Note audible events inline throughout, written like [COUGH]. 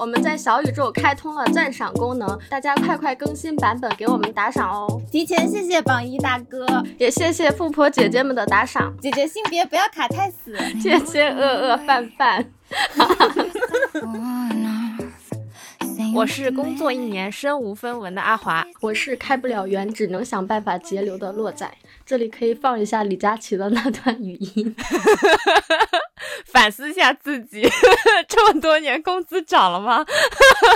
我们在小宇宙开通了赞赏功能，大家快快更新版本给我们打赏哦！提前谢谢榜一大哥，也谢谢富婆姐姐们的打赏，姐姐性别不要卡太死，谢谢饿饿饭饭。[LAUGHS] 我是工作一年身无分文的阿华，我是开不了源只能想办法节流的洛仔。这里可以放一下李佳琦的那段语音，[LAUGHS] 反思一下自己，[LAUGHS] 这么多年工资涨了吗？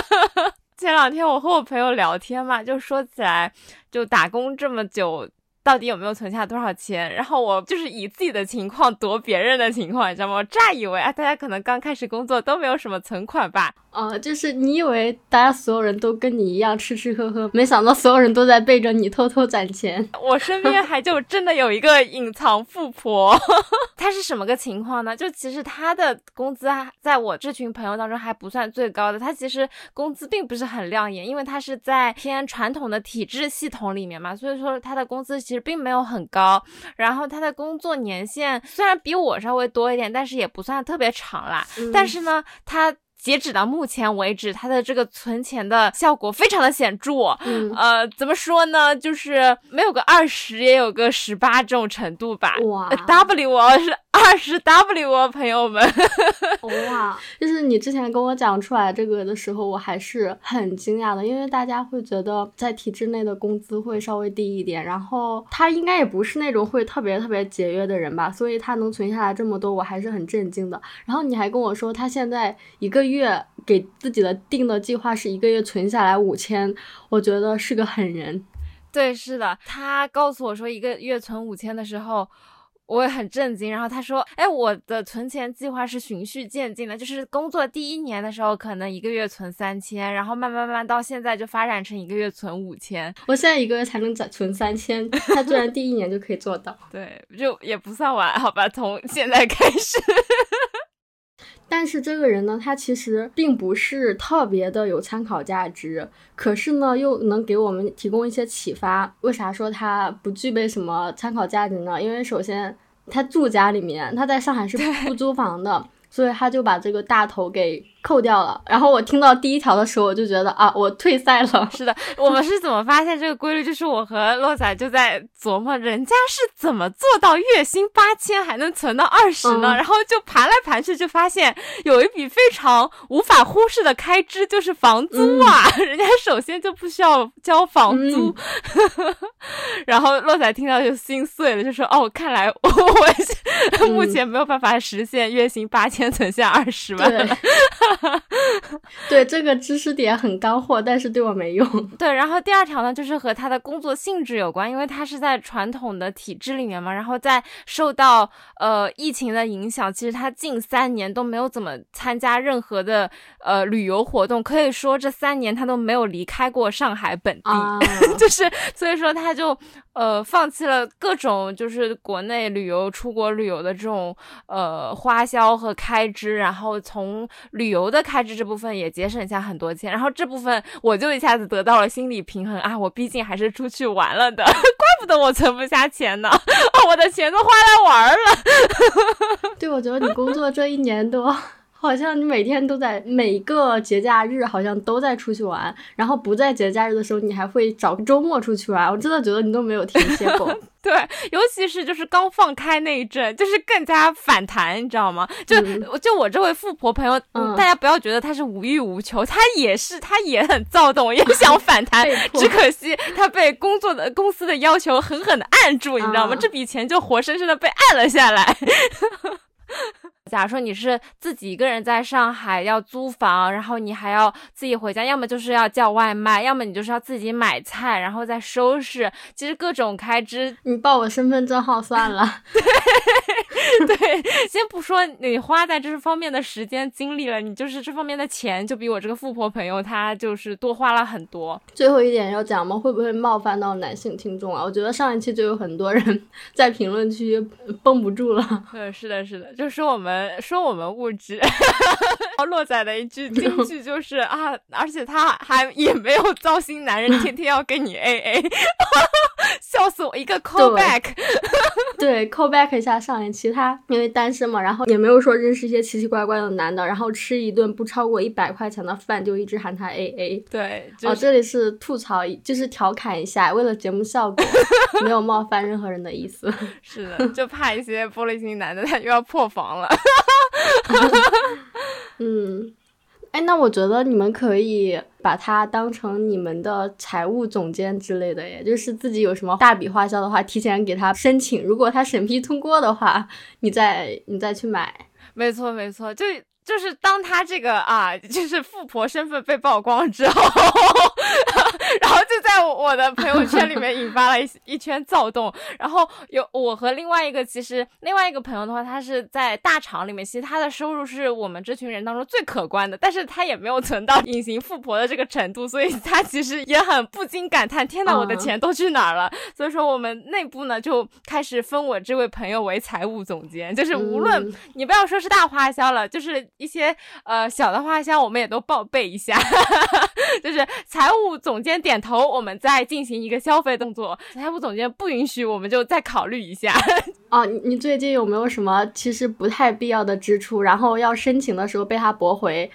[LAUGHS] 前两天我和我朋友聊天嘛，就说起来，就打工这么久。到底有没有存下多少钱？然后我就是以自己的情况夺别人的情况，你知道吗？我乍以为啊，大家可能刚开始工作都没有什么存款吧？呃，就是你以为大家所有人都跟你一样吃吃喝喝，没想到所有人都在背着你偷偷攒钱。我身边还就真的有一个隐藏富婆，[LAUGHS] 她是什么个情况呢？就其实她的工资在我这群朋友当中还不算最高的，她其实工资并不是很亮眼，因为她是在偏传统的体制系统里面嘛，所以说她的工资其实。并没有很高，然后她的工作年限虽然比我稍微多一点，但是也不算特别长啦。但是呢，他截止到目前为止，它的这个存钱的效果非常的显著。呃，怎么说呢？就是没有个二十，也有个十八这种程度吧。哇，W 是。二十 W 啊，朋友们，[LAUGHS] 哇！就是你之前跟我讲出来这个的时候，我还是很惊讶的，因为大家会觉得在体制内的工资会稍微低一点，然后他应该也不是那种会特别特别节约的人吧，所以他能存下来这么多，我还是很震惊的。然后你还跟我说，他现在一个月给自己的定的计划是一个月存下来五千，我觉得是个狠人。对，是的，他告诉我说一个月存五千的时候。我也很震惊，然后他说：“哎，我的存钱计划是循序渐进的，就是工作第一年的时候，可能一个月存三千，然后慢慢慢慢到现在就发展成一个月存五千。我现在一个月才能攒存三千，[LAUGHS] 他居然第一年就可以做到，对，就也不算晚，好吧，从现在开始。” [LAUGHS] 但是这个人呢，他其实并不是特别的有参考价值，可是呢，又能给我们提供一些启发。为啥说他不具备什么参考价值呢？因为首先他住家里面，他在上海是不租房的，所以他就把这个大头给。扣掉了，然后我听到第一条的时候，我就觉得啊，我退赛了。[LAUGHS] 是的，我们是怎么发现这个规律？就是我和洛仔就在琢磨，人家是怎么做到月薪八千还能存到二十呢？然后就盘来盘去，就发现有一笔非常无法忽视的开支，就是房租啊。[LAUGHS] 人家首先就不需要交房租，[LAUGHS] 然后洛仔听到就心碎了，就说：“哦，看来我目前没有办法实现月薪八千存下二十万。” [LAUGHS] 对这个知识点很干货，但是对我没用。[LAUGHS] 对，然后第二条呢，就是和他的工作性质有关，因为他是在传统的体制里面嘛，然后在受到呃疫情的影响，其实他近三年都没有怎么参加任何的呃旅游活动，可以说这三年他都没有离开过上海本地，[LAUGHS] 就是所以说他就。呃，放弃了各种就是国内旅游、出国旅游的这种呃花销和开支，然后从旅游的开支这部分也节省下很多钱，然后这部分我就一下子得到了心理平衡啊！我毕竟还是出去玩了的，[LAUGHS] 怪不得我存不下钱呢，[LAUGHS] 我的钱都花来玩了。对，我觉得你工作这一年多。好像你每天都在每个节假日，好像都在出去玩，然后不在节假日的时候，你还会找周末出去玩。我真的觉得你都没有停歇过。[LAUGHS] 对，尤其是就是刚放开那一阵，就是更加反弹，你知道吗？就就我这位富婆朋友，大家不要觉得她是无欲无求，她也是，她也很躁动，也想 [LAUGHS] 反弹，只可惜她被工作的公司的要求狠狠的按住，你知道吗？这笔钱就活生生的被按了下来。[LAUGHS] 假如说你是自己一个人在上海要租房，然后你还要自己回家，要么就是要叫外卖，要么你就是要自己买菜，然后再收拾。其实各种开支，你报我身份证号算了。对，[LAUGHS] [LAUGHS] 先不说你花在这方面的时间精力了，你就是这方面的钱就比我这个富婆朋友她就是多花了很多。最后一点要讲吗？会不会冒犯到男性听众啊？我觉得上一期就有很多人在评论区绷不住了。对，是的，是的，就说我们。说我们物质，[LAUGHS] 落仔的一句金句就是 [LAUGHS] 啊，而且他还也没有糟心男人，天天要跟你 A A，笑死我！一个 call back，对 call back 一下上一期，他因为单身嘛，然后也没有说认识一些奇奇怪怪的男的，然后吃一顿不超过一百块钱的饭就一直喊他 A A。对，哦，这里是吐槽，就是调侃一下，为了节目效果，没有冒犯任何人的意思。[LAUGHS] 是的，就怕一些玻璃心男的他又要破防了。[LAUGHS] 嗯。哎，那我觉得你们可以把他当成你们的财务总监之类的，也，就是自己有什么大笔花销的话，提前给他申请，如果他审批通过的话，你再你再去买。没错，没错，就。就是当他这个啊，就是富婆身份被曝光之后，然后就在我的朋友圈里面引发了一 [LAUGHS] 一圈躁动。然后有我和另外一个，其实另外一个朋友的话，他是在大厂里面，其实他的收入是我们这群人当中最可观的，但是他也没有存到隐形富婆的这个程度，所以他其实也很不禁感叹：天呐，我的钱都去哪儿了？所以说我们内部呢就开始分我这位朋友为财务总监，就是无论你不要说是大花销了，就是。一些呃小的花销，我们也都报备一下，就是财务总监点头，我们再进行一个消费动作；财务总监不允许，我们就再考虑一下。[LAUGHS] 哦，你你最近有没有什么其实不太必要的支出，然后要申请的时候被他驳回，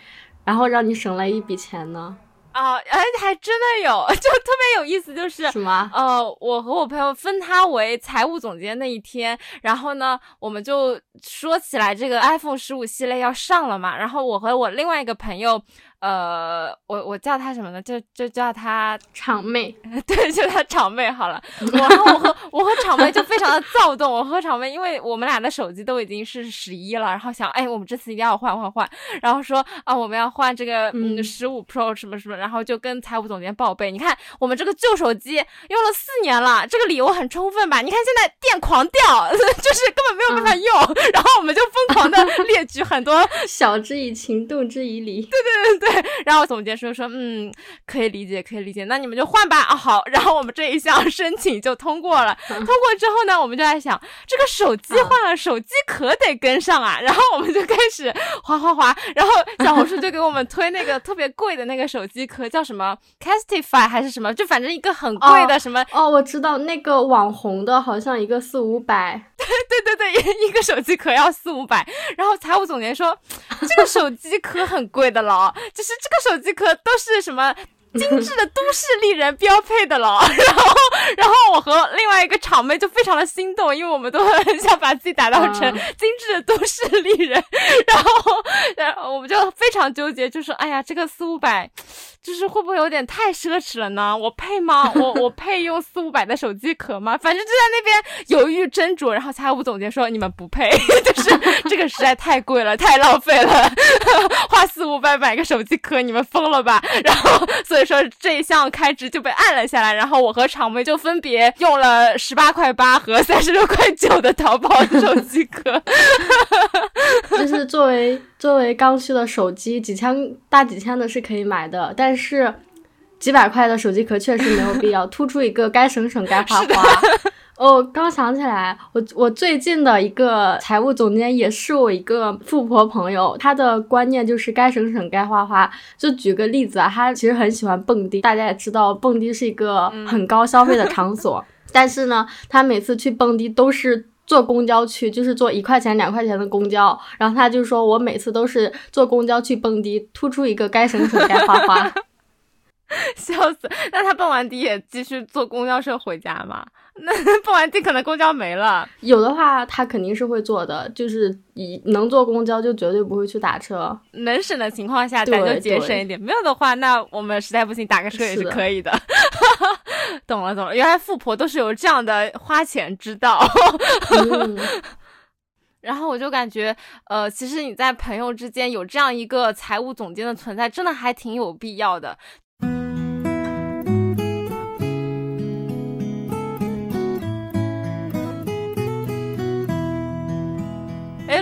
然后让你省了一笔钱呢？啊，哎，还真的有，[LAUGHS] 就特别有意思，就是什么？呃，我和我朋友分他为财务总监那一天，然后呢，我们就说起来这个 iPhone 十五系列要上了嘛，然后我和我另外一个朋友。呃，我我叫他什么呢？就就叫他场妹，[LAUGHS] 对，就她场妹好了。[LAUGHS] 然后我和我和场妹就非常的躁动。我和场妹，因为我们俩的手机都已经是十一了，然后想，哎，我们这次一定要换换换。然后说啊，我们要换这个嗯十五 Pro 什么什么。然后就跟财务总监报备，你看我们这个旧手机用了四年了，这个理由很充分吧？你看现在电狂掉，[LAUGHS] 就是根本没有办法用。然后我们就疯狂的列举很多晓之以情，动之以理。对对对对。[LAUGHS] 然后总监说说，嗯，可以理解，可以理解，那你们就换吧啊。好，然后我们这一项申请就通过了。通过之后呢，我们就在想，这个手机换了，手机壳得跟上啊。然后我们就开始划划划，然后小红书就给我们推那个特别贵的那个手机壳，叫什么 Castify 还是什么，就反正一个很贵的什么。哦，我知道那个网红的，好像一个四五百。对对对对，[LAUGHS] 一个手机壳要四五百。然后财务总监说，这个手机壳很贵的了，就是。这个手机壳都是什么精致的都市丽人标配的了，[LAUGHS] 然后，然后我和另外一个场妹就非常的心动，因为我们都很想把自己打造成精致的都市丽人，然后，然后我们就非常纠结，就是，哎呀，这个四五百。就是会不会有点太奢侈了呢？我配吗？我我配用四五百的手机壳吗？[LAUGHS] 反正就在那边犹豫斟酌，然后财务总监说你们不配，[LAUGHS] 就是这个实在太贵了，太浪费了，花四五百买个手机壳，你们疯了吧？然后所以说这一项开支就被按了下来，然后我和场妹就分别用了十八块八和三十六块九的淘宝 [LAUGHS] 手机壳，[LAUGHS] 就是作为作为刚需的手机，几千大几千的是可以买的，但。但是几百块的手机壳确实没有必要，突出一个该省省该花花。[LAUGHS] 哦，刚想起来，我我最近的一个财务总监也是我一个富婆朋友，她的观念就是该省省该花花。就举个例子啊，她其实很喜欢蹦迪，大家也知道蹦迪是一个很高消费的场所，[LAUGHS] 但是呢，她每次去蹦迪都是。坐公交去就是坐一块钱两块钱的公交，然后他就说我每次都是坐公交去蹦迪，突出一个该省省该花花，[LAUGHS] 笑死！那他蹦完迪也继续坐公交车回家吗？那 [LAUGHS] 蹦完迪可能公交没了。有的话他肯定是会坐的，就是以能坐公交就绝对不会去打车。能省的情况下咱就节省一点，没有的话那我们实在不行打个车也是可以的。[LAUGHS] 懂了懂了，原来富婆都是有这样的花钱之道。然后我就感觉，呃，其实你在朋友之间有这样一个财务总监的存在，真的还挺有必要的。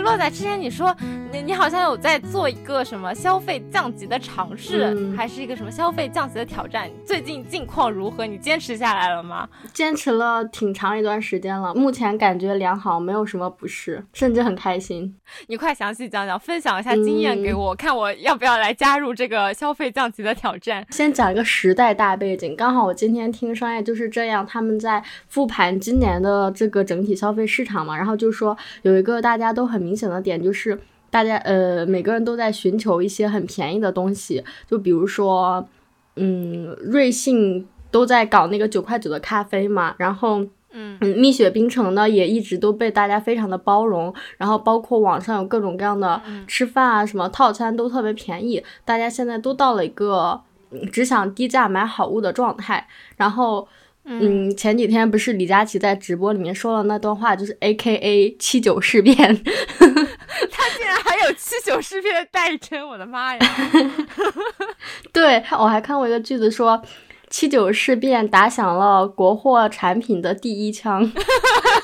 洛仔，之前你说你你好像有在做一个什么消费降级的尝试，还是一个什么消费降级的挑战？最近近况如何？你坚持下来了吗？坚持了挺长一段时间了，目前感觉良好，没有什么不适，甚至很开心。你快详细讲讲，分享一下经验给我，看我要不要来加入这个消费降级的挑战。先讲一个时代大背景，刚好我今天听商业就是这样，他们在复盘今年的这个整体消费市场嘛，然后就说有一个大家都很明显的点，就是大家呃每个人都在寻求一些很便宜的东西，就比如说嗯瑞幸都在搞那个九块九的咖啡嘛，然后。嗯蜜雪冰城呢也一直都被大家非常的包容，然后包括网上有各种各样的吃饭啊什么套餐都特别便宜，大家现在都到了一个只想低价买好物的状态。然后，嗯，前几天不是李佳琦在直播里面说了那段话，就是 A K A 七九事变，[LAUGHS] [LAUGHS] 他竟然还有七九事变的代称，我的妈呀！[LAUGHS] 对我还看过一个句子说。七九事变打响了国货产品的第一枪，[LAUGHS]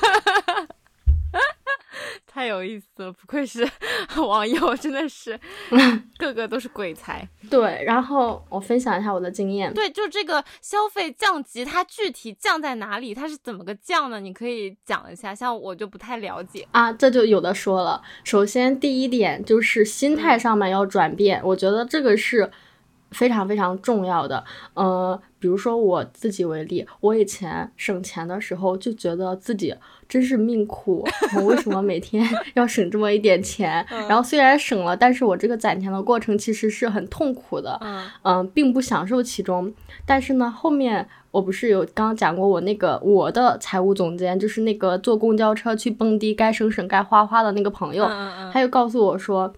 太有意思了，不愧是 [LAUGHS] 网友，真的是 [LAUGHS] 个个都是鬼才。对，然后我分享一下我的经验。对，就这个消费降级，它具体降在哪里？它是怎么个降呢？你可以讲一下，像我就不太了解啊，这就有的说了。首先第一点就是心态上面要转变，我觉得这个是。非常非常重要的，呃，比如说我自己为例，我以前省钱的时候就觉得自己真是命苦，我为什么每天 [LAUGHS] 要省这么一点钱？然后虽然省了，但是我这个攒钱的过程其实是很痛苦的，嗯，并不享受其中。但是呢，后面我不是有刚刚讲过，我那个我的财务总监就是那个坐公交车去蹦迪该省省该花花的那个朋友，他就告诉我说。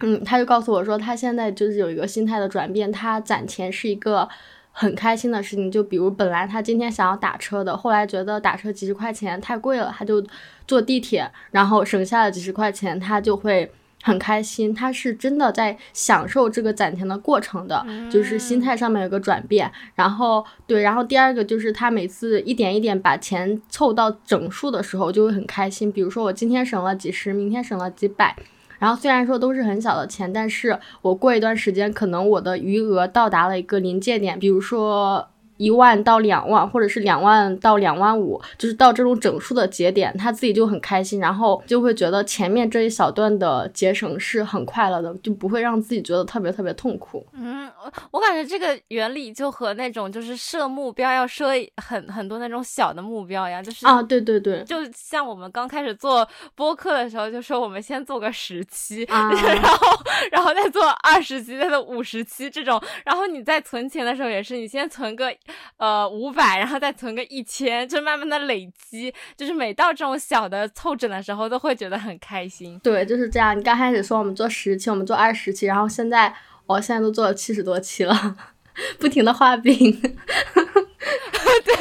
嗯，他就告诉我说，他现在就是有一个心态的转变，他攒钱是一个很开心的事情。就比如本来他今天想要打车的，后来觉得打车几十块钱太贵了，他就坐地铁，然后省下了几十块钱，他就会很开心。他是真的在享受这个攒钱的过程的，就是心态上面有个转变。然后对，然后第二个就是他每次一点一点把钱凑到整数的时候，就会很开心。比如说我今天省了几十，明天省了几百。然后虽然说都是很小的钱，但是我过一段时间，可能我的余额到达了一个临界点，比如说。一万到两万，或者是两万到两万五，就是到这种整数的节点，他自己就很开心，然后就会觉得前面这一小段的节省是很快乐的，就不会让自己觉得特别特别痛苦。嗯，我感觉这个原理就和那种就是设目标要设很很多那种小的目标一样，就是啊，对对对，就像我们刚开始做播客的时候，就说我们先做个十期，[LAUGHS] 然后然后再做二十期，再做五十期这种，然后你在存钱的时候也是，你先存个。呃，五百，然后再存个一千，就慢慢的累积，就是每到这种小的凑整的时候，都会觉得很开心。对，就是这样。你刚开始说我们做十期，我们做二十期，然后现在我现在都做了七十多期了，[LAUGHS] 不停的画饼。[LAUGHS] 对。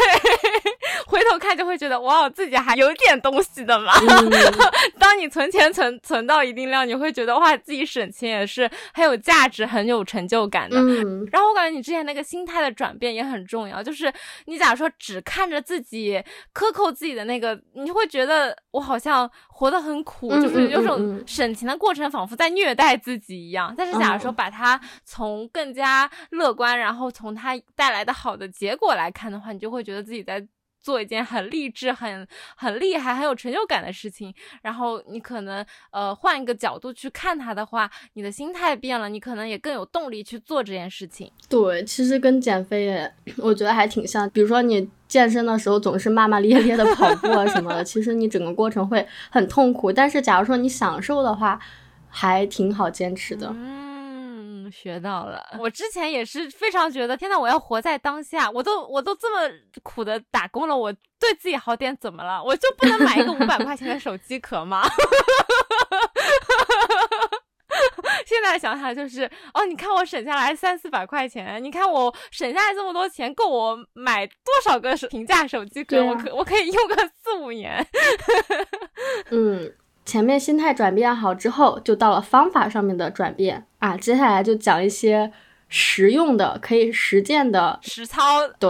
回头看就会觉得哇，自己还有点东西的嘛。[LAUGHS] 当你存钱存存到一定量，你会觉得哇，自己省钱也是很有价值、很有成就感的。然后我感觉你之前那个心态的转变也很重要，就是你假如说只看着自己克扣自己的那个，你会觉得我好像活得很苦，就是有种省钱的过程仿佛在虐待自己一样。但是假如说把它从更加乐观，然后从它带来的好的结果来看的话，你就会觉得自己在。做一件很励志、很很厉害、很有成就感的事情，然后你可能呃换一个角度去看它的话，你的心态变了，你可能也更有动力去做这件事情。对，其实跟减肥我觉得还挺像。比如说你健身的时候总是骂骂咧咧的跑步啊什么的，其实你整个过程会很痛苦。但是假如说你享受的话，还挺好坚持的。学到了，我之前也是非常觉得，天呐，我要活在当下，我都我都这么苦的打工了，我对自己好点怎么了？我就不能买一个五百块钱的手机壳吗？[LAUGHS] 现在想想就是，哦，你看我省下来三四百块钱，你看我省下来这么多钱，够我买多少个平价手机壳？我可我可以用个四五年。[LAUGHS] 嗯。前面心态转变好之后，就到了方法上面的转变啊。接下来就讲一些实用的、可以实践的实操。对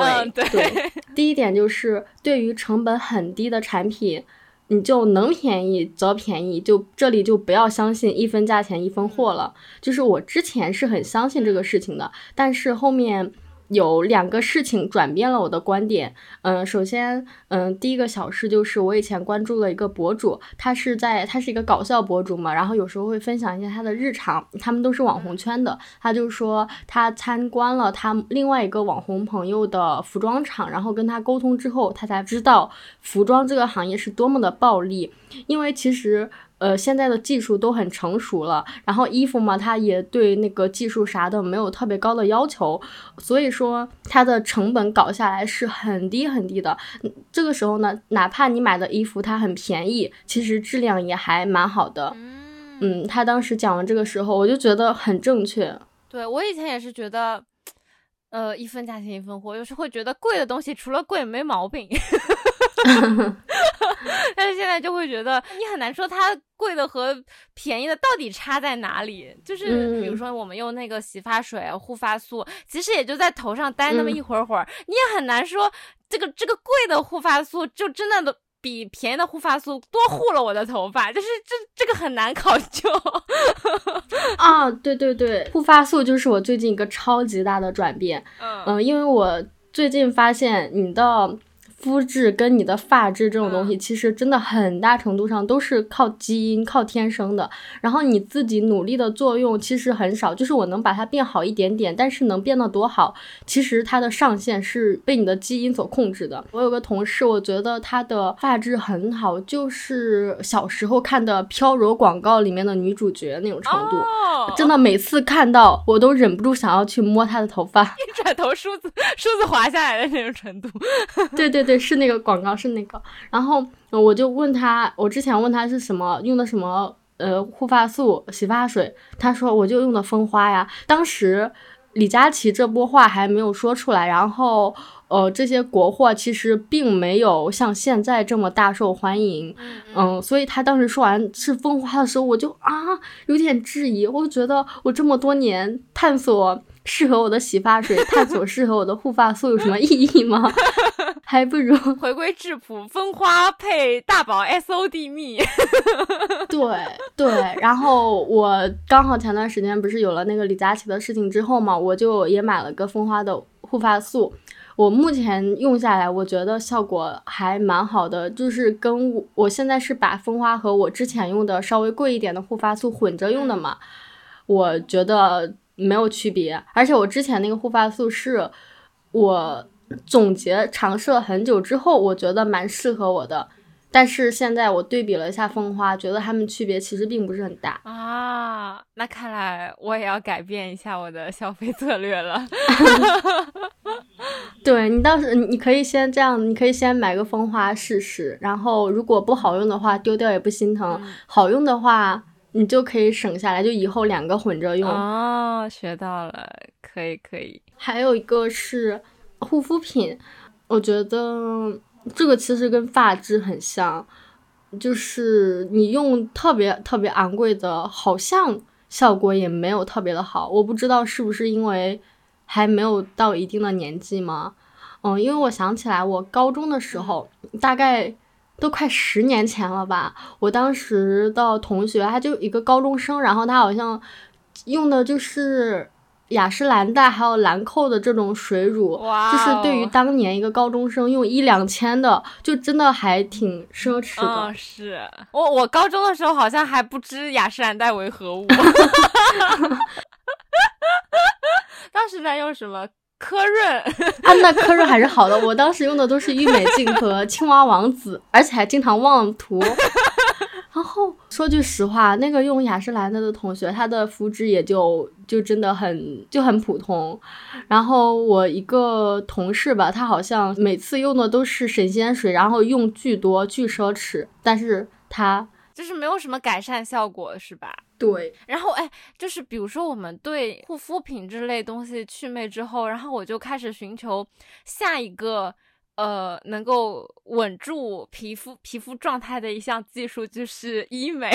对，第一点就是对于成本很低的产品，你就能便宜则便宜，就这里就不要相信一分价钱一分货了。就是我之前是很相信这个事情的，但是后面。有两个事情转变了我的观点。嗯，首先，嗯，第一个小事就是我以前关注了一个博主，他是在他是一个搞笑博主嘛，然后有时候会分享一些他的日常。他们都是网红圈的，他就说他参观了他另外一个网红朋友的服装厂，然后跟他沟通之后，他才知道服装这个行业是多么的暴利，因为其实。呃，现在的技术都很成熟了，然后衣服嘛，它也对那个技术啥的没有特别高的要求，所以说它的成本搞下来是很低很低的。这个时候呢，哪怕你买的衣服它很便宜，其实质量也还蛮好的。嗯，他当时讲的这个时候，我就觉得很正确。对我以前也是觉得，呃，一分价钱一分货，有时会觉得贵的东西除了贵没毛病。[LAUGHS] [LAUGHS] 但是现在就会觉得你很难说它贵的和便宜的到底差在哪里。就是比如说我们用那个洗发水、护发素，其实也就在头上待那么一会儿会儿，你也很难说这个这个贵的护发素就真的都比便宜的护发素多护了我的头发，就是这这个很难考究。[LAUGHS] 啊，对对对，护发素就是我最近一个超级大的转变。嗯，因为我最近发现你的。肤质跟你的发质这种东西，其实真的很大程度上都是靠基因、靠天生的。然后你自己努力的作用其实很少，就是我能把它变好一点点，但是能变得多好，其实它的上限是被你的基因所控制的。我有个同事，我觉得她的发质很好，就是小时候看的飘柔广告里面的女主角那种程度，真的每次看到我都忍不住想要去摸她的头发，一转头梳子梳子滑下来的那种程度。[LAUGHS] 对对对。是那个广告，是那个，然后我就问他，我之前问他是什么用的什么呃护发素、洗发水，他说我就用的蜂花呀。当时李佳琦这波话还没有说出来，然后呃这些国货其实并没有像现在这么大受欢迎，嗯，所以他当时说完是蜂花的时候，我就啊有点质疑，我觉得我这么多年探索。适合我的洗发水，探索适合我的护发素有什么意义吗？还不如回归质朴，蜂花配大宝 S O D 蜜。[LAUGHS] 对对，然后我刚好前段时间不是有了那个李佳琦的事情之后嘛，我就也买了个蜂花的护发素。我目前用下来，我觉得效果还蛮好的，就是跟我我现在是把蜂花和我之前用的稍微贵一点的护发素混着用的嘛，我觉得。没有区别，而且我之前那个护发素是我总结尝试了很久之后，我觉得蛮适合我的。但是现在我对比了一下蜂花，觉得它们区别其实并不是很大啊。那看来我也要改变一下我的消费策略了。[LAUGHS] 对你倒是你可以先这样，你可以先买个蜂花试试，然后如果不好用的话，丢掉也不心疼；好用的话。你就可以省下来，就以后两个混着用哦。学到了，可以可以。还有一个是护肤品，我觉得这个其实跟发质很像，就是你用特别特别昂贵的，好像效果也没有特别的好。我不知道是不是因为还没有到一定的年纪吗？嗯，因为我想起来，我高中的时候大概。都快十年前了吧？我当时的同学，他就一个高中生，然后他好像用的就是雅诗兰黛还有兰蔻的这种水乳，就是对于当年一个高中生用一两千的，就真的还挺奢侈的。是我我高中的时候好像还不知雅诗兰黛为何物，[LAUGHS] 当时在用什么？科润啊，那科润还是好的。我当时用的都是郁美净和青蛙王子，而且还经常忘涂。然后说句实话，那个用雅诗兰黛的同学，他的肤质也就就真的很就很普通。然后我一个同事吧，他好像每次用的都是神仙水，然后用巨多巨奢侈，但是他。就是没有什么改善效果，是吧？对。然后，哎，就是比如说，我们对护肤品之类东西祛魅之后，然后我就开始寻求下一个，呃，能够稳住皮肤皮肤状态的一项技术，就是医美。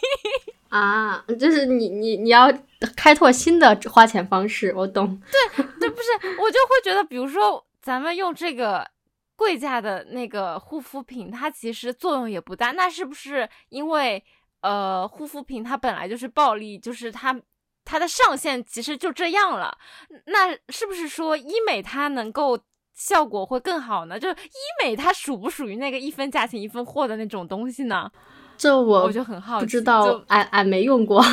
[LAUGHS] 啊，就是你你你要开拓新的花钱方式，我懂。对对，不是，我就会觉得，比如说咱们用这个。贵价的那个护肤品，它其实作用也不大。那是不是因为呃护肤品它本来就是暴利，就是它它的上限其实就这样了？那是不是说医美它能够效果会更好呢？就医美它属不属于那个一分价钱一分货的那种东西呢？这我我就很好奇，不知道，俺俺没用过，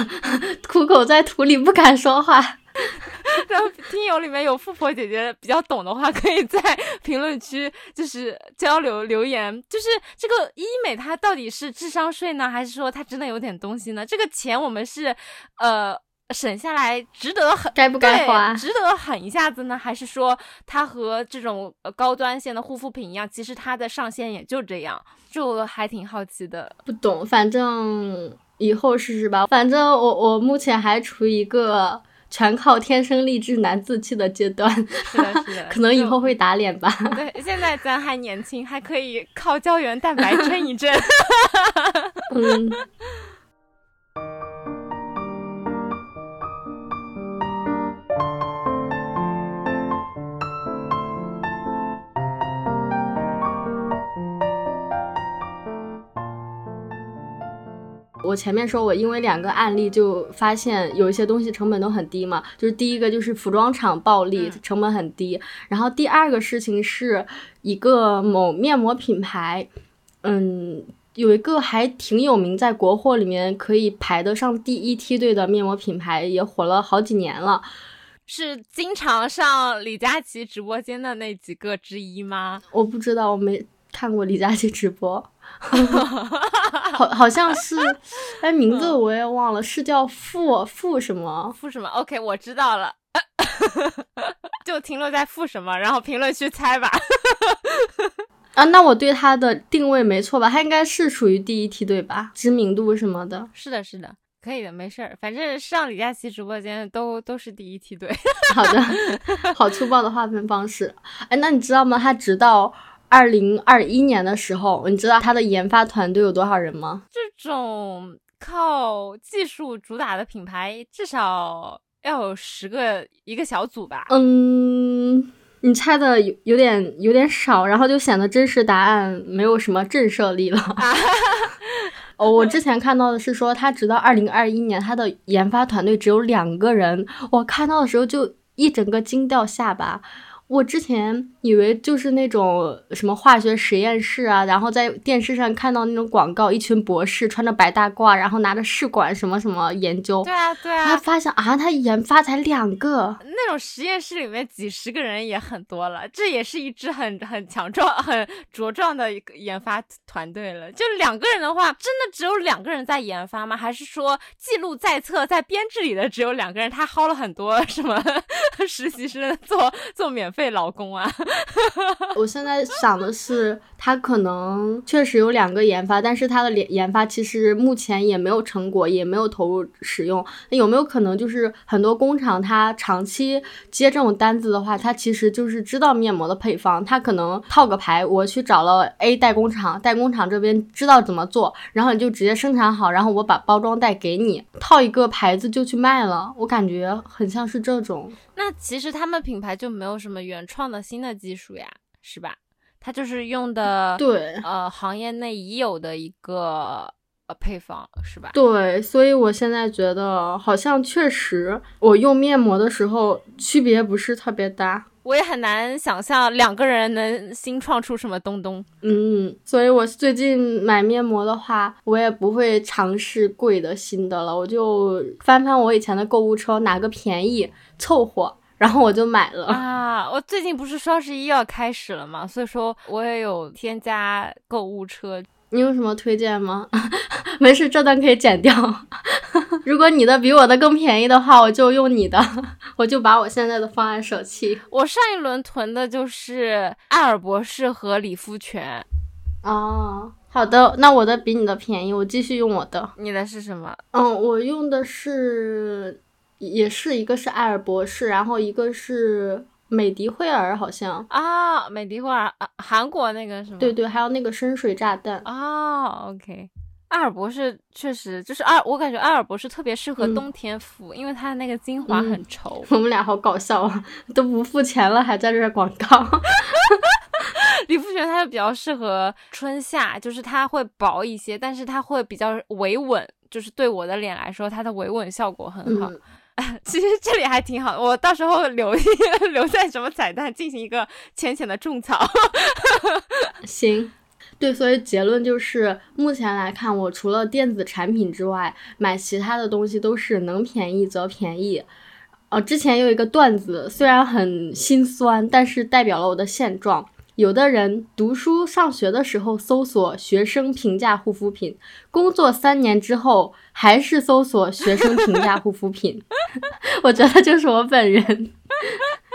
苦口在土里不敢说话。[LAUGHS] 然后听友里面有富婆姐姐比较懂的话，可以在评论区就是交流留言。就是这个医美它到底是智商税呢，还是说它真的有点东西呢？这个钱我们是呃省下来值得很该不该花，值得狠一下子呢，还是说它和这种高端线的护肤品一样，其实它的上限也就这样？就还挺好奇的。不懂，反正以后试试吧。反正我我目前还处于一个。全靠天生丽质难自弃的阶段，是的，是的，[LAUGHS] 可能以后会打脸吧。[LAUGHS] 对，现在咱还年轻，还可以靠胶原蛋白 [LAUGHS] 撑一阵。嗯。我前面说，我因为两个案例就发现有一些东西成本都很低嘛，就是第一个就是服装厂暴利，成本很低。然后第二个事情是一个某面膜品牌，嗯，有一个还挺有名，在国货里面可以排得上第一梯队的面膜品牌，也火了好几年了，是经常上李佳琦直播间的那几个之一吗？我不知道，我没看过李佳琦直播。[LAUGHS] 好，好像是，哎，名字我也忘了，是叫傅傅什么傅什么？OK，我知道了，[LAUGHS] 就停留在傅什么，然后评论区猜吧。啊，那我对他的定位没错吧？他应该是属于第一梯队吧？知名度什么的？[LAUGHS] 是的，是的，可以的，没事儿，反正上李佳琦直播间都都是第一梯队。好的，好粗暴的划分方式。哎，那你知道吗？他直到。二零二一年的时候，你知道他的研发团队有多少人吗？这种靠技术主打的品牌，至少要有十个一个小组吧？嗯，你猜的有有点有点少，然后就显得真实答案没有什么震慑力了。[LAUGHS] 哦，我之前看到的是说，他直到二零二一年，他的研发团队只有两个人。我看到的时候就一整个惊掉下巴。我之前以为就是那种什么化学实验室啊，然后在电视上看到那种广告，一群博士穿着白大褂，然后拿着试管什么什么研究。对啊，对啊。他发现啊，他研发才两个，那种实验室里面几十个人也很多了，这也是一支很很强壮、很茁壮的一个研发团队了。就两个人的话，真的只有两个人在研发吗？还是说记录在册，在编制里的只有两个人？他薅了很多什么 [LAUGHS] 实习生做做免。费老公啊！[LAUGHS] 我现在想的是，他可能确实有两个研发，但是他的研研发其实目前也没有成果，也没有投入使用。有没有可能就是很多工厂他长期接这种单子的话，他其实就是知道面膜的配方，他可能套个牌，我去找了 A 代工厂，代工厂这边知道怎么做，然后你就直接生产好，然后我把包装袋给你，套一个牌子就去卖了。我感觉很像是这种。那其实他们品牌就没有什么原创的新的技术呀，是吧？它就是用的对呃行业内已有的一个呃配方，是吧？对，所以我现在觉得好像确实我用面膜的时候区别不是特别大。我也很难想象两个人能新创出什么东东。嗯，所以我最近买面膜的话，我也不会尝试贵的新的了，我就翻翻我以前的购物车，哪个便宜凑合，然后我就买了。啊，我最近不是双十一要开始了嘛，所以说我也有添加购物车。你有什么推荐吗？[LAUGHS] 没事，这段可以剪掉。[LAUGHS] 如果你的比我的更便宜的话，我就用你的，我就把我现在的方案舍弃。我上一轮囤的就是瑷尔博士和理肤泉。哦，好的，那我的比你的便宜，我继续用我的。你的是什么？嗯，我用的是，也是一个是瑷尔博士，然后一个是。美迪惠尔好像啊，美迪惠尔啊，韩国那个什么？对对，还有那个深水炸弹啊。OK，瑷尔博士确实就是艾，我感觉瑷尔博士特别适合冬天敷，因为它的那个精华很稠。我们俩好搞笑啊，都不付钱了还在这广告。理肤泉它就比较适合春夏，就是它会薄一些，但是它会比较维稳，就是对我的脸来说，它的维稳效果很好。[LAUGHS] 其实这里还挺好，我到时候留一 [LAUGHS] 留在什么彩蛋进行一个浅浅的种草。[LAUGHS] 行，对，所以结论就是，目前来看，我除了电子产品之外，买其他的东西都是能便宜则便宜。哦，之前有一个段子，虽然很心酸，但是代表了我的现状。有的人读书上学的时候搜索学生评价护肤品，工作三年之后还是搜索学生评价护肤品。[LAUGHS] 我觉得就是我本人，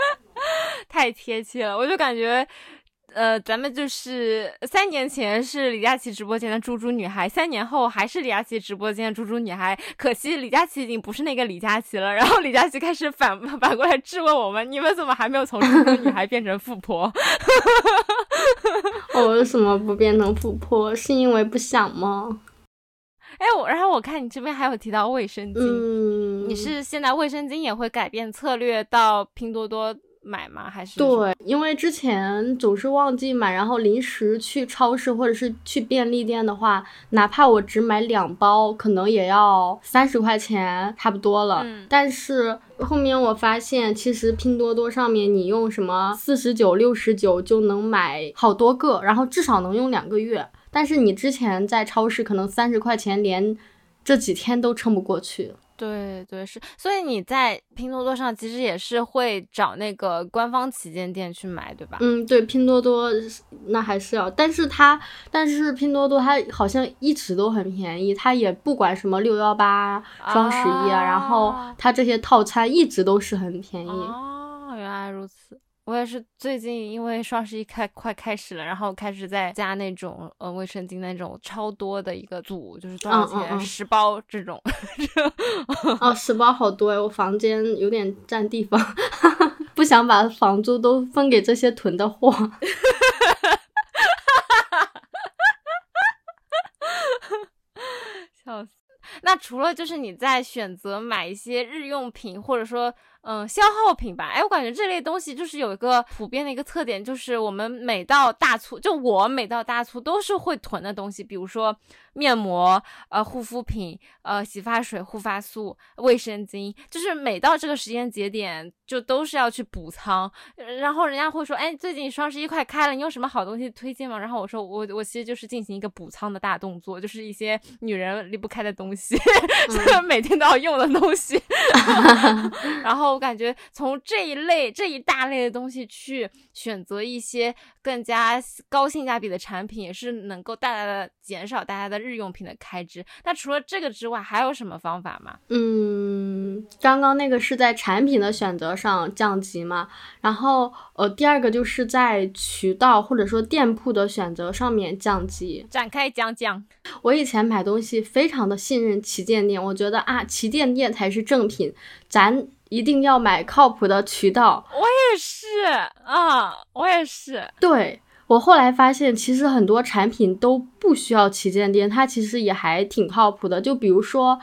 [LAUGHS] 太贴切了，我就感觉。呃，咱们就是三年前是李佳琦直播间的猪猪女孩，三年后还是李佳琦直播间的猪猪女孩。可惜李佳琦已经不是那个李佳琦了。然后李佳琦开始反 [LAUGHS] 反过来质问我们：你们怎么还没有从猪猪女孩变成富婆？[LAUGHS] 我为什么不变成富婆？是因为不想吗？哎，我然后我看你这边还有提到卫生巾，嗯，你是现在卫生巾也会改变策略到拼多多？买吗？还是对，因为之前总是忘记买，然后临时去超市或者是去便利店的话，哪怕我只买两包，可能也要三十块钱，差不多了。但是后面我发现，其实拼多多上面你用什么四十九、六十九就能买好多个，然后至少能用两个月。但是你之前在超市可能三十块钱，连这几天都撑不过去。对对是，所以你在拼多多上其实也是会找那个官方旗舰店去买，对吧？嗯，对，拼多多那还是要，但是它但是拼多多它好像一直都很便宜，它也不管什么六幺八、双十一啊，然后它这些套餐一直都是很便宜。哦，原来如此。我也是最近因为双十一开快开始了，然后开始在加那种呃卫生巾那种超多的一个组，就是多少钱十包这种。哦，十包好多哎，我房间有点占地方，[LAUGHS] 不想把房租都分给这些囤的货。[LAUGHS] 笑死！那除了就是你在选择买一些日用品，或者说。嗯，消耗品吧，哎，我感觉这类东西就是有一个普遍的一个特点，就是我们每到大促，就我每到大促都是会囤的东西，比如说。面膜、呃护肤品、呃洗发水、护发素、卫生巾，就是每到这个时间节点，就都是要去补仓。然后人家会说，哎，最近双十一快开了，你有什么好东西推荐吗？然后我说，我我其实就是进行一个补仓的大动作，就是一些女人离不开的东西，[LAUGHS] 每天都要用的东西。[LAUGHS] [LAUGHS] 然后我感觉从这一类这一大类的东西去选择一些更加高性价比的产品，也是能够大大的减少大家的。日用品的开支，那除了这个之外，还有什么方法吗？嗯，刚刚那个是在产品的选择上降级嘛，然后呃，第二个就是在渠道或者说店铺的选择上面降级。展开讲讲。我以前买东西非常的信任旗舰店，我觉得啊，旗舰店才是正品，咱一定要买靠谱的渠道。我也是啊，我也是。对。我后来发现，其实很多产品都不需要旗舰店，它其实也还挺靠谱的。就比如说，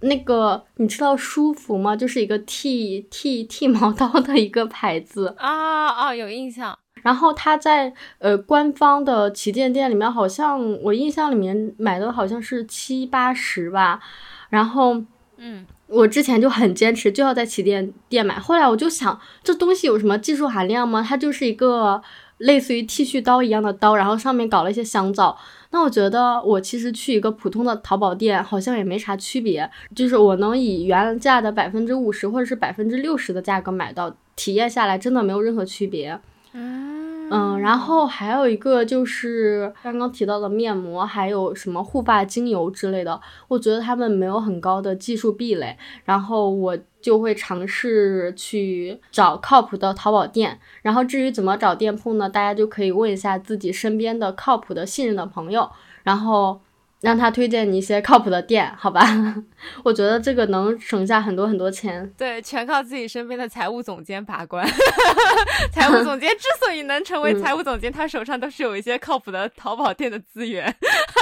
那个你知道舒服吗？就是一个剃剃剃毛刀的一个牌子啊啊，有印象。然后它在呃官方的旗舰店里面，好像我印象里面买的好像是七八十吧。然后嗯，我之前就很坚持就要在旗舰店买，后来我就想，这东西有什么技术含量吗？它就是一个。类似于剃须刀一样的刀，然后上面搞了一些香皂。那我觉得我其实去一个普通的淘宝店，好像也没啥区别，就是我能以原价的百分之五十或者是百分之六十的价格买到，体验下来真的没有任何区别。嗯嗯，然后还有一个就是刚刚提到的面膜，还有什么护发精油之类的，我觉得他们没有很高的技术壁垒，然后我就会尝试去找靠谱的淘宝店。然后至于怎么找店铺呢？大家就可以问一下自己身边的靠谱的信任的朋友，然后让他推荐你一些靠谱的店，好吧？[LAUGHS] 我觉得这个能省下很多很多钱。对，全靠自己身边的财务总监把关。[LAUGHS] 财务总监之所以能成为财务总监，他手上都是有一些靠谱的淘宝店的资源。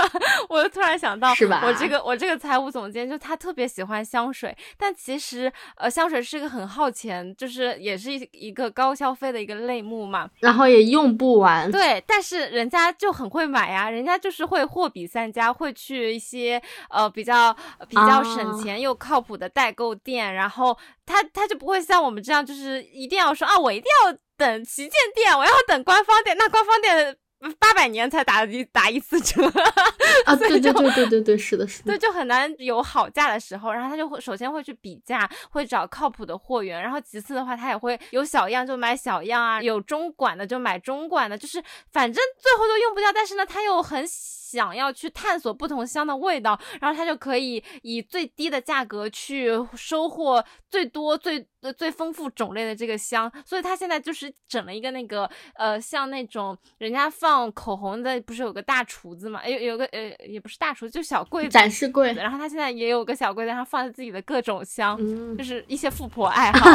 [LAUGHS] 我突然想到，是吧？我这个我这个财务总监就他特别喜欢香水，但其实呃香水是个很耗钱，就是也是一一个高消费的一个类目嘛。然后也用不完。对，但是人家就很会买呀，人家就是会货比三家，会。去一些呃比较比较省钱又靠谱的代购店，然后他他就不会像我们这样，就是一定要说啊，我一定要等旗舰店，我要等官方店，那官方店。八百年才打一打一次折 [LAUGHS] 啊！对对对对对对，是的，是的，对，就很难有好价的时候。然后他就会首先会去比价，会找靠谱的货源。然后其次的话，他也会有小样就买小样啊，有中管的就买中管的，就是反正最后都用不掉。但是呢，他又很想要去探索不同香的味道，然后他就可以以最低的价格去收获最多最。最丰富种类的这个香，所以他现在就是整了一个那个呃，像那种人家放口红的，不是有个大橱子嘛？有有个呃，也不是大橱，就小柜子展示柜。然后他现在也有个小柜子，上放着自己的各种香，就是一些富婆爱好，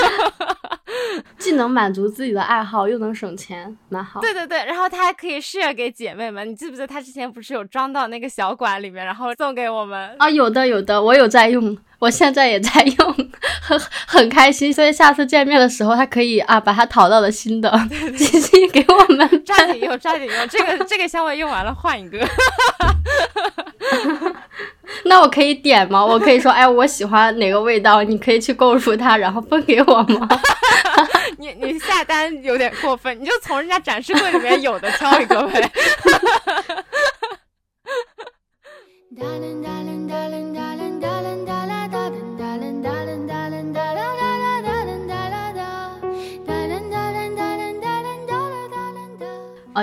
[LAUGHS] [LAUGHS] 既能满足自己的爱好，又能省钱，蛮好。对对对，然后他还可以 share 给姐妹们。你记不记得他之前不是有装到那个小管里面，然后送给我们？啊，有的有的，我有在用。我现在也在用，[LAUGHS] 很很开心，所以下次见面的时候，他可以啊把他淘到的新的寄信给我们，[LAUGHS] 抓紧用，抓紧用，这个这个香味用完了换一个。[LAUGHS] 那我可以点吗？我可以说，哎，我喜欢哪个味道，你可以去购入它，然后分给我吗？你你下单有点过分，你就从人家展示柜里面有的挑一个呗。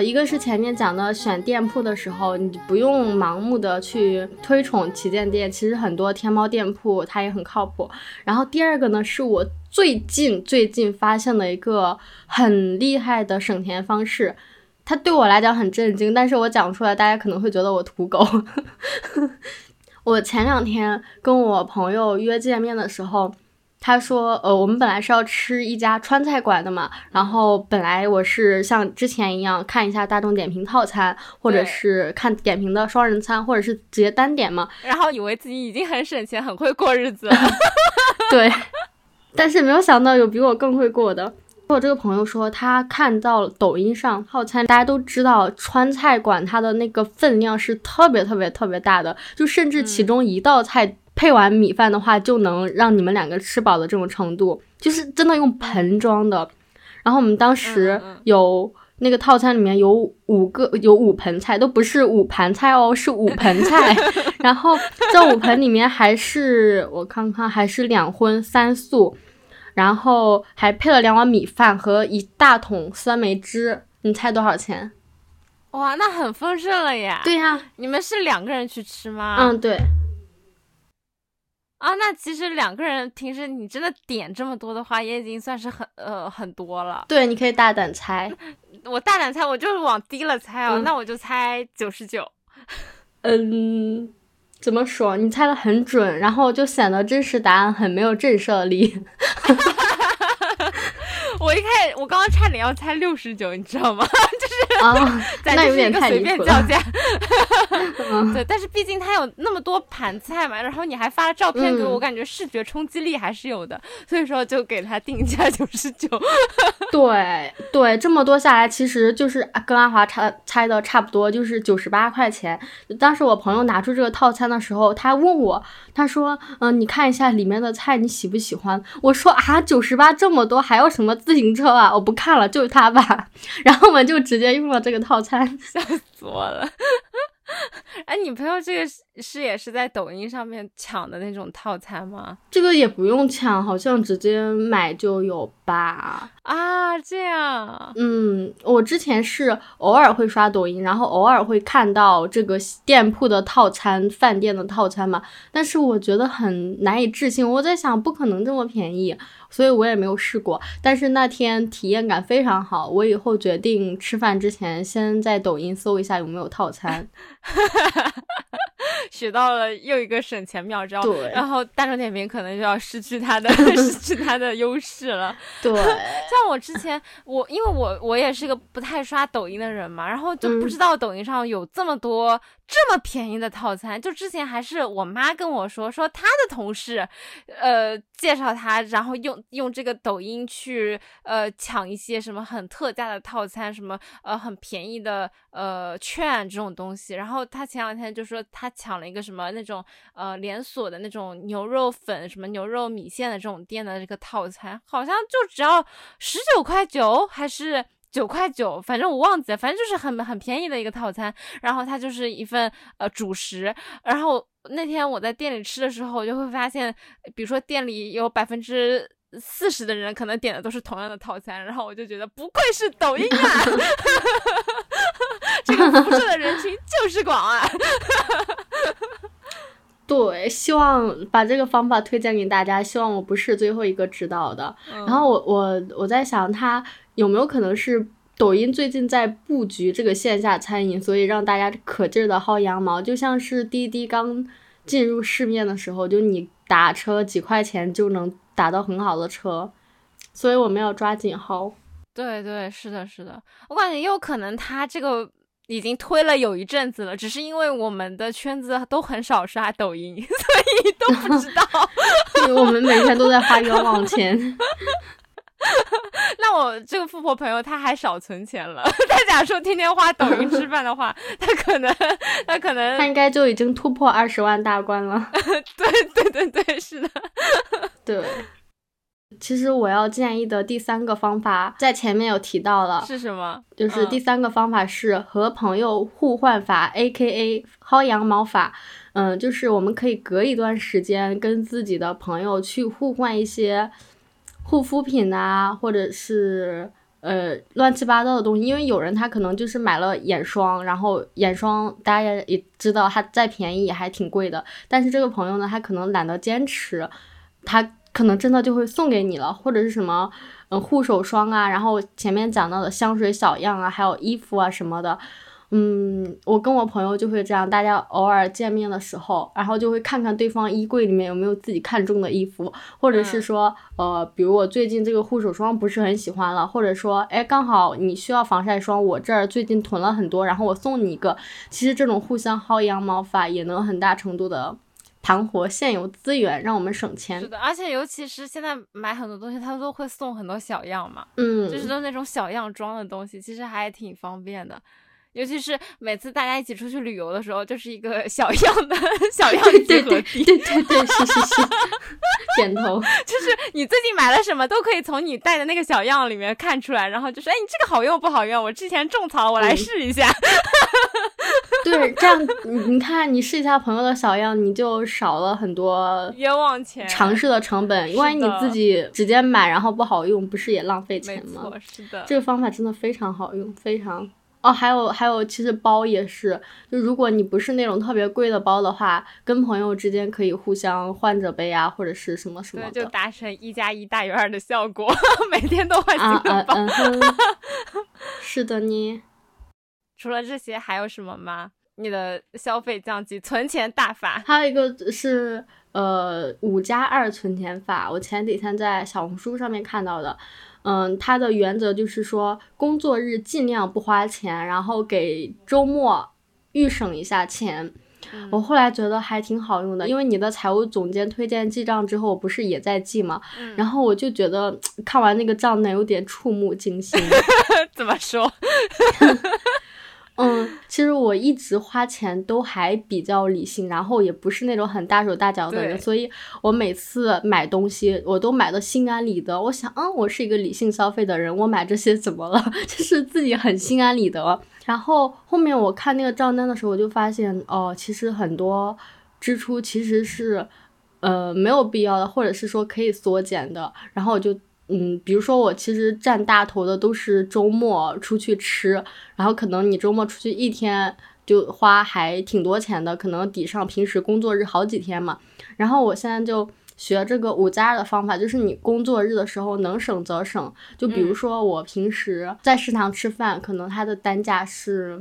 一个是前面讲的选店铺的时候，你不用盲目的去推崇旗舰店，其实很多天猫店铺它也很靠谱。然后第二个呢，是我最近最近发现的一个很厉害的省钱方式，它对我来讲很震惊，但是我讲出来大家可能会觉得我土狗。[LAUGHS] 我前两天跟我朋友约见面的时候。他说：“呃，我们本来是要吃一家川菜馆的嘛，然后本来我是像之前一样看一下大众点评套餐，或者是看点评的双人餐，或者是直接单点嘛。然后以为自己已经很省钱，很会过日子了。[LAUGHS] 对，但是没有想到有比我更会过的。我这个朋友说，他看到抖音上套餐，大家都知道川菜馆它的那个分量是特别特别特别大的，就甚至其中一道菜。”配完米饭的话，就能让你们两个吃饱的这种程度，就是真的用盆装的。然后我们当时有那个套餐里面有五个，有五盆菜，都不是五盘菜哦，是五盆菜。[LAUGHS] 然后这五盆里面还是我看看，还是两荤三素，然后还配了两碗米饭和一大桶酸梅汁。你猜多少钱？哇，那很丰盛了呀！对呀，你们是两个人去吃吗？嗯，对。啊，那其实两个人平时你真的点这么多的话，也已经算是很呃很多了。对，你可以大胆猜，[LAUGHS] 我大胆猜，我就是往低了猜哦，那我就猜九十九。[LAUGHS] 嗯，怎么说？你猜的很准，然后就显得真实答案很没有震慑力。[LAUGHS] 我一开始，我刚刚差点要猜六十九，你知道吗？[LAUGHS] 就是啊，[LAUGHS] 那有点太随便叫价。[LAUGHS] 对，但是毕竟他有那么多盘菜嘛，然后你还发了照片给我，我感觉视觉冲击力还是有的，所以说就给他定价九十九。对对，这么多下来，其实就是跟阿华差猜的差不多，就是九十八块钱。当时我朋友拿出这个套餐的时候，他问我，他说：“嗯，你看一下里面的菜，你喜不喜欢？”我说：“啊，九十八这么多，还要什么自停车啊？我不看了，就是他吧。[LAUGHS] ”然后我们就直接用了这个套餐，[LAUGHS] 笑死我了。[LAUGHS] 哎，你朋友这个是也是在抖音上面抢的那种套餐吗？这个也不用抢，好像直接买就有吧？啊，这样。嗯，我之前是偶尔会刷抖音，然后偶尔会看到这个店铺的套餐、饭店的套餐嘛，但是我觉得很难以置信。我在想，不可能这么便宜。所以我也没有试过，但是那天体验感非常好。我以后决定吃饭之前先在抖音搜一下有没有套餐，[LAUGHS] [LAUGHS] 学到了又一个省钱妙招。对，然后大众点评可能就要失去它的 [LAUGHS] 失去它的优势了。对，[LAUGHS] 像我之前我因为我我也是个不太刷抖音的人嘛，然后就不知道抖音上有这么多。这么便宜的套餐，就之前还是我妈跟我说，说她的同事，呃，介绍她，然后用用这个抖音去呃抢一些什么很特价的套餐，什么呃很便宜的呃券这种东西。然后她前两天就说她抢了一个什么那种呃连锁的那种牛肉粉、什么牛肉米线的这种店的这个套餐，好像就只要十九块九，还是。九块九，反正我忘记了，反正就是很很便宜的一个套餐。然后它就是一份呃主食。然后那天我在店里吃的时候，我就会发现，比如说店里有百分之四十的人可能点的都是同样的套餐。然后我就觉得不愧是抖音啊，[LAUGHS] 这个辐射的人群就是广啊。[LAUGHS] 对，希望把这个方法推荐给大家。希望我不是最后一个知道的。然后我我我在想他。有没有可能是抖音最近在布局这个线下餐饮，所以让大家可劲儿的薅羊毛？就像是滴滴刚进入市面的时候，就你打车几块钱就能打到很好的车，所以我们要抓紧薅。对对，是的，是的，我感觉也有可能他这个已经推了有一阵子了，只是因为我们的圈子都很少刷抖音，[LAUGHS] 所以都不知道。[LAUGHS] 因为我们每天都在花冤枉钱。[LAUGHS] 那我这个富婆朋友他还少存钱了。[LAUGHS] 他假如说天天花抖音吃饭的话，他可能他可能他应该就已经突破二十万大关了。[LAUGHS] 对对对对，是的。对，其实我要建议的第三个方法在前面有提到了，是什么？就是第三个方法是和朋友互换法，A.K.A. 薅羊毛法。嗯，就是我们可以隔一段时间跟自己的朋友去互换一些。护肤品啊，或者是呃乱七八糟的东西，因为有人他可能就是买了眼霜，然后眼霜大家也知道它再便宜也还挺贵的，但是这个朋友呢，他可能懒得坚持，他可能真的就会送给你了，或者是什么嗯护手霜啊，然后前面讲到的香水小样啊，还有衣服啊什么的。嗯，我跟我朋友就会这样，大家偶尔见面的时候，然后就会看看对方衣柜里面有没有自己看中的衣服，或者是说，呃，比如我最近这个护手霜不是很喜欢了，或者说，哎，刚好你需要防晒霜，我这儿最近囤了很多，然后我送你一个。其实这种互相薅羊毛法也能很大程度的盘活现有资源，让我们省钱。是的，而且尤其是现在买很多东西，它都会送很多小样嘛，嗯，就是都那种小样装的东西，其实还挺方便的。尤其是每次大家一起出去旅游的时候，就是一个小样的小样集合地。对对对，是是是，点头。[LAUGHS] 就是你最近买了什么，都可以从你带的那个小样里面看出来，然后就说：“哎，你这个好用不好用？我之前种草，我来试一下。[LAUGHS] ”对，这样你你看，你试一下朋友的小样，你就少了很多冤枉钱、尝试的成本。万一你自己直接买，然后不好用，不是也浪费钱吗？是的，这个方法真的非常好用，非常。哦，还有还有，其实包也是，就如果你不是那种特别贵的包的话，跟朋友之间可以互相换着背啊，或者是什么什么的，就达成一加一大于二的效果，[LAUGHS] 每天都换新的包。[LAUGHS] 是的呢。除了这些，还有什么吗？你的消费降级、存钱大法？还有一个是呃五加二存钱法，我前几天在小红书上面看到的。嗯，它的原则就是说，工作日尽量不花钱，然后给周末预省一下钱。我后来觉得还挺好用的，因为你的财务总监推荐记账之后，我不是也在记吗？然后我就觉得看完那个账单有点触目惊心。[LAUGHS] 怎么说？[LAUGHS] 嗯，其实我一直花钱都还比较理性，然后也不是那种很大手大脚的人，所以我每次买东西我都买的心安理得。我想，嗯，我是一个理性消费的人，我买这些怎么了？[LAUGHS] 就是自己很心安理得。然后后面我看那个账单的时候，我就发现，哦，其实很多支出其实是，呃，没有必要的，或者是说可以缩减的。然后我就。嗯，比如说我其实占大头的都是周末出去吃，然后可能你周末出去一天就花还挺多钱的，可能抵上平时工作日好几天嘛。然后我现在就学这个五加二的方法，就是你工作日的时候能省则省。就比如说我平时在食堂吃饭，可能它的单价是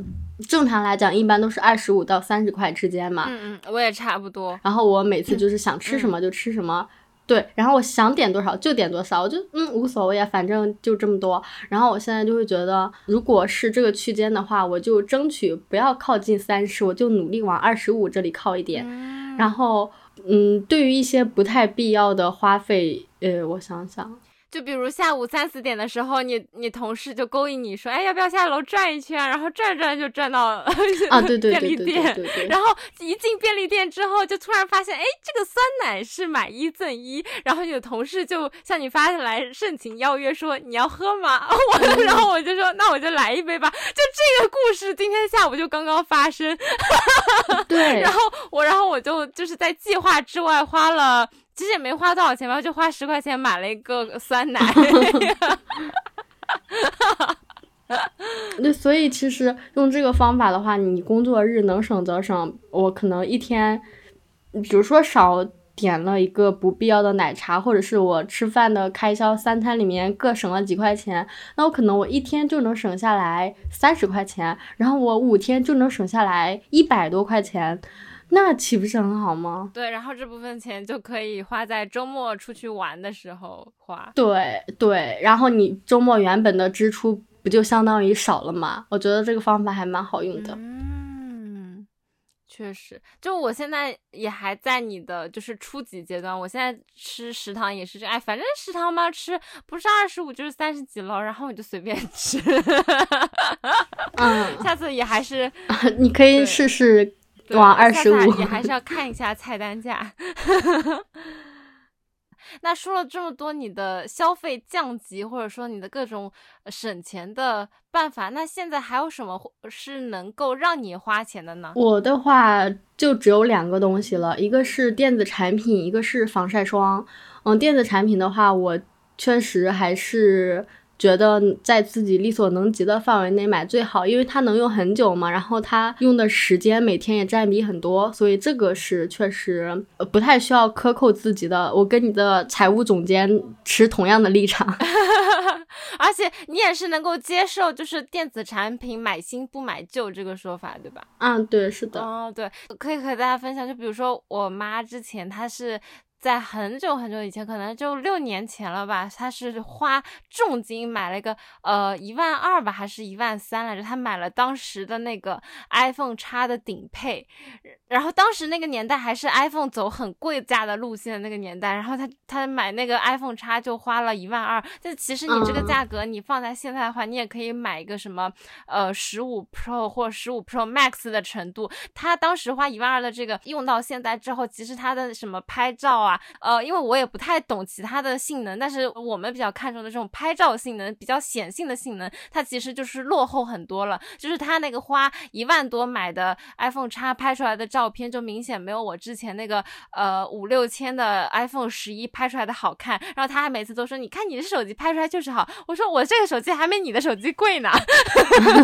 正常来讲一般都是二十五到三十块之间嘛。嗯嗯，我也差不多。然后我每次就是想吃什么就吃什么。对，然后我想点多少就点多少，我就嗯无所谓啊，反正就这么多。然后我现在就会觉得，如果是这个区间的话，我就争取不要靠近三十，我就努力往二十五这里靠一点。然后，嗯，对于一些不太必要的花费，呃，我想想。就比如下午三四点的时候，你你同事就勾引你说，哎，要不要下楼转一圈？然后转转就转到啊，对对便利店，[LAUGHS] 然后一进便利店之后，就突然发现，哎，这个酸奶是买一赠一，然后你的同事就向你发来盛情邀约，说你要喝吗？[LAUGHS] 我然后我就说，那我就来一杯吧。就这个故事，今天下午就刚刚发生。[LAUGHS] 对，然后我然后我就就是在计划之外花了。其实也没花多少钱吧，就花十块钱买了一个酸奶。[LAUGHS] 那，所以其实用这个方法的话，你工作日能省则省。我可能一天，比如说少点了一个不必要的奶茶，或者是我吃饭的开销三餐里面各省了几块钱，那我可能我一天就能省下来三十块钱，然后我五天就能省下来一百多块钱。那岂不是很好吗？对，然后这部分钱就可以花在周末出去玩的时候花。对对，然后你周末原本的支出不就相当于少了吗？我觉得这个方法还蛮好用的。嗯，确实，就我现在也还在你的就是初级阶段，我现在吃食堂也是这，哎，反正食堂嘛，吃不是二十五就是三十几了，然后我就随便吃。嗯，[LAUGHS] 下次也还是 [LAUGHS] 你可以试试。往二十五，你还是要看一下菜单价。[LAUGHS] 那说了这么多，你的消费降级，或者说你的各种省钱的办法，那现在还有什么是能够让你花钱的呢？我的话就只有两个东西了，一个是电子产品，一个是防晒霜。嗯，电子产品的话，我确实还是。觉得在自己力所能及的范围内买最好，因为它能用很久嘛，然后它用的时间每天也占比很多，所以这个是确实不太需要克扣自己的。我跟你的财务总监持同样的立场，[LAUGHS] [LAUGHS] 而且你也是能够接受，就是电子产品买新不买旧这个说法，对吧？嗯，对，是的。哦，对，可以和大家分享，就比如说我妈之前她是。在很久很久以前，可能就六年前了吧，他是花重金买了一个呃一万二吧，还是一万三来着？他买了当时的那个 iPhone 叉的顶配，然后当时那个年代还是 iPhone 走很贵价的路线的那个年代，然后他他买那个 iPhone 叉就花了一万二。但其实你这个价格，你放在现在的话，你也可以买一个什么呃十五 Pro 或十五 Pro Max 的程度。他当时花一万二的这个用到现在之后，其实他的什么拍照啊。呃，因为我也不太懂其他的性能，但是我们比较看重的这种拍照性能，比较显性的性能，它其实就是落后很多了。就是它那个花一万多买的 iPhone 叉拍出来的照片，就明显没有我之前那个呃五六千的 iPhone 十一拍出来的好看。然后他还每次都说，你看你的手机拍出来就是好。我说我这个手机还没你的手机贵呢。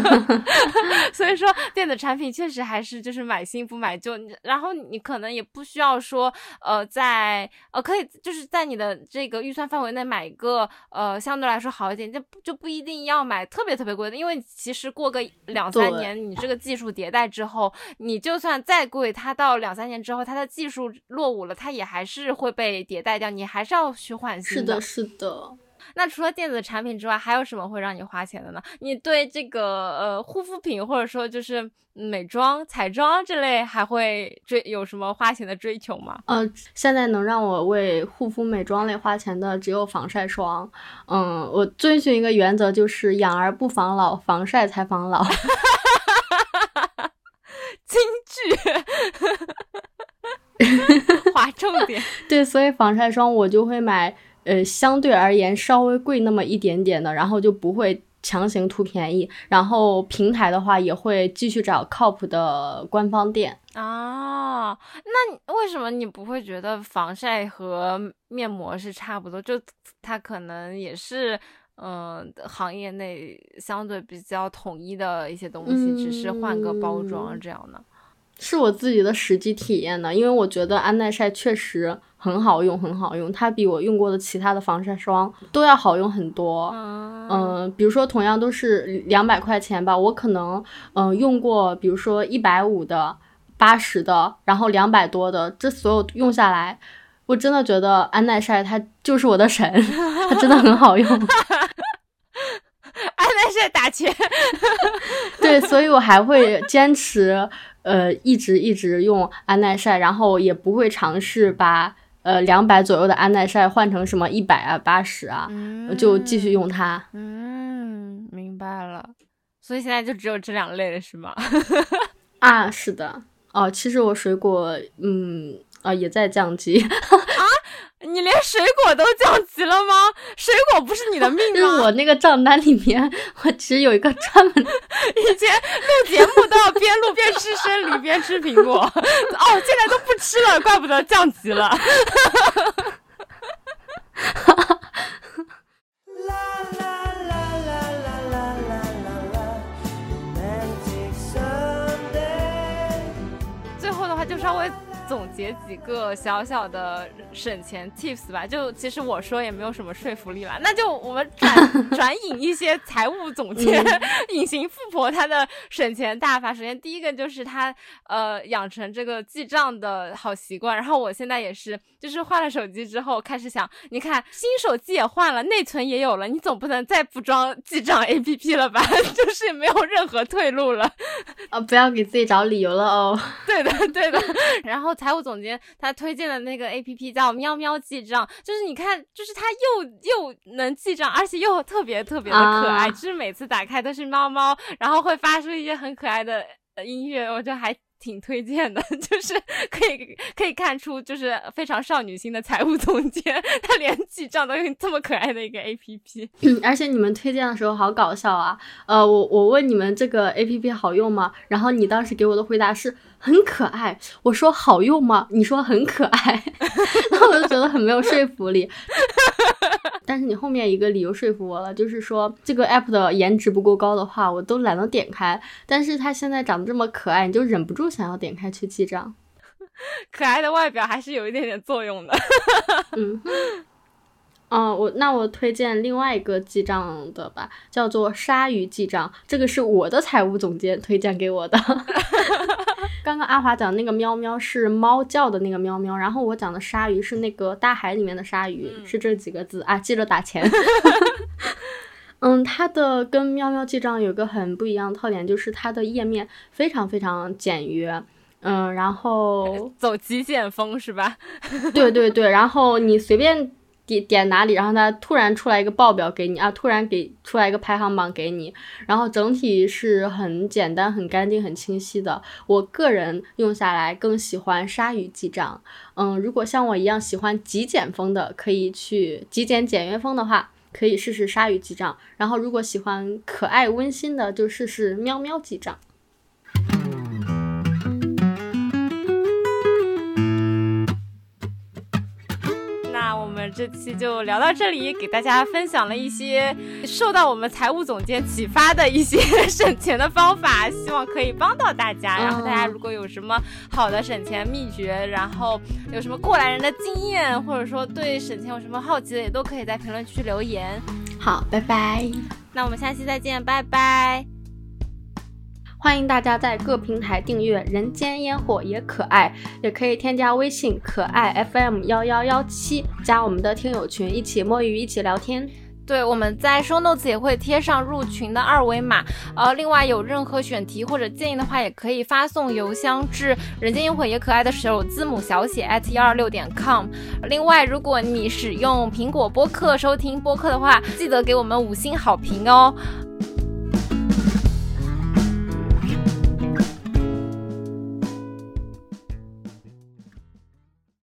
[LAUGHS] 所以说电子产品确实还是就是买新不买旧。然后你可能也不需要说呃在呃，可以就是在你的这个预算范围内买一个，呃，相对来说好一点，就就不一定要买特别特别贵的，因为其实过个两三年，你这个技术迭代之后，你就算再贵，它到两三年之后，它的技术落伍了，它也还是会被迭代掉，你还是要去换新的。是的，是的。那除了电子产品之外，还有什么会让你花钱的呢？你对这个呃护肤品或者说就是美妆彩妆这类，还会追有什么花钱的追求吗？呃，现在能让我为护肤美妆类花钱的只有防晒霜。嗯，我遵循一个原则，就是养儿不防老，防晒才防老。[LAUGHS] 京剧，[LAUGHS] [LAUGHS] 划重点。对，所以防晒霜我就会买。呃，相对而言稍微贵那么一点点的，然后就不会强行图便宜。然后平台的话也会继续找靠谱的官方店。啊，那为什么你不会觉得防晒和面膜是差不多？就它可能也是。嗯，行业内相对比较统一的一些东西，只是换个包装这样的，是我自己的实际体验的。因为我觉得安耐晒确实很好用，很好用，它比我用过的其他的防晒霜都要好用很多。嗯，比如说同样都是两百块钱吧，我可能嗯用过，比如说一百五的、八十的，然后两百多的，这所有用下来。我真的觉得安耐晒它就是我的神，它真的很好用。[LAUGHS] 安耐晒打钱，对，所以我还会坚持，呃，一直一直用安耐晒，然后也不会尝试把呃两百左右的安耐晒换成什么一百啊、八十啊，就继续用它。嗯，明白了。所以现在就只有这两类了，是吗？啊，是的。哦，其实我水果，嗯。啊，也在降级啊！[LAUGHS] 你连水果都降级了吗？水果不是你的命吗？就是我那个账单里面，我其实有一个专门，[LAUGHS] 以前录节目都要边录边吃生梨边吃苹果，哦，现在都不吃了，怪不得降级了。[LAUGHS] 最后的话就稍微。总结几个小小的省钱 tips 吧，就其实我说也没有什么说服力了，那就我们转 [LAUGHS] 转引一些财务总监、[LAUGHS] 隐形富婆她的省钱大法。首先第一个就是她呃养成这个记账的好习惯，然后我现在也是，就是换了手机之后开始想，你看新手机也换了，内存也有了，你总不能再不装记账 APP 了吧？[LAUGHS] 就是没有任何退路了，啊，不要给自己找理由了哦。对的，对的，然后。财务总监他推荐的那个 A P P 叫喵喵记账，就是你看，就是它又又能记账，而且又特别特别的可爱，就是每次打开都是猫猫，然后会发出一些很可爱的音乐，我觉得还。挺推荐的，[LAUGHS] 就是可以可以看出，就是非常少女心的财务总监，他连记账都用这么可爱的一个 A P P，[COUGHS] 而且你们推荐的时候好搞笑啊！呃，我我问你们这个 A P P 好用吗？然后你当时给我的回答是很可爱，我说好用吗？你说很可爱，[LAUGHS] 那我就觉得很没有说服力。[LAUGHS] 但是你后面一个理由说服我了，就是说这个 app 的颜值不够高的话，我都懒得点开。但是它现在长得这么可爱，你就忍不住想要点开去记账。可爱的外表还是有一点点作用的。嗯，哦，我那我推荐另外一个记账的吧，叫做鲨鱼记账，这个是我的财务总监推荐给我的。[LAUGHS] 刚刚阿华讲那个喵喵是猫叫的那个喵喵，然后我讲的鲨鱼是那个大海里面的鲨鱼，是这几个字啊，记着打钱。[LAUGHS] 嗯，它的跟喵喵记账有个很不一样的特点，就是它的页面非常非常简约。嗯，然后 [LAUGHS] 走极简风是吧？对对对，然后你随便。点点哪里，然后它突然出来一个报表给你啊，突然给出来一个排行榜给你，然后整体是很简单、很干净、很清晰的。我个人用下来更喜欢鲨鱼记账。嗯，如果像我一样喜欢极简风的，可以去极简简约风的话，可以试试鲨鱼记账。然后如果喜欢可爱温馨的，就试试喵喵记账。这期就聊到这里，给大家分享了一些受到我们财务总监启发的一些 [LAUGHS] 省钱的方法，希望可以帮到大家。然后大家如果有什么好的省钱秘诀，然后有什么过来人的经验，或者说对省钱有什么好奇的，也都可以在评论区留言。好，拜拜。那我们下期再见，拜拜。欢迎大家在各平台订阅《人间烟火也可爱》，也可以添加微信“可爱 FM 幺幺幺七”，加我们的听友群，一起摸鱼，一起聊天。对，我们在 show notes 也会贴上入群的二维码。呃，另外有任何选题或者建议的话，也可以发送邮箱至“人间烟火也可爱”的首字母小写 at 幺二六点 com。另外，如果你使用苹果播客收听播客的话，记得给我们五星好评哦。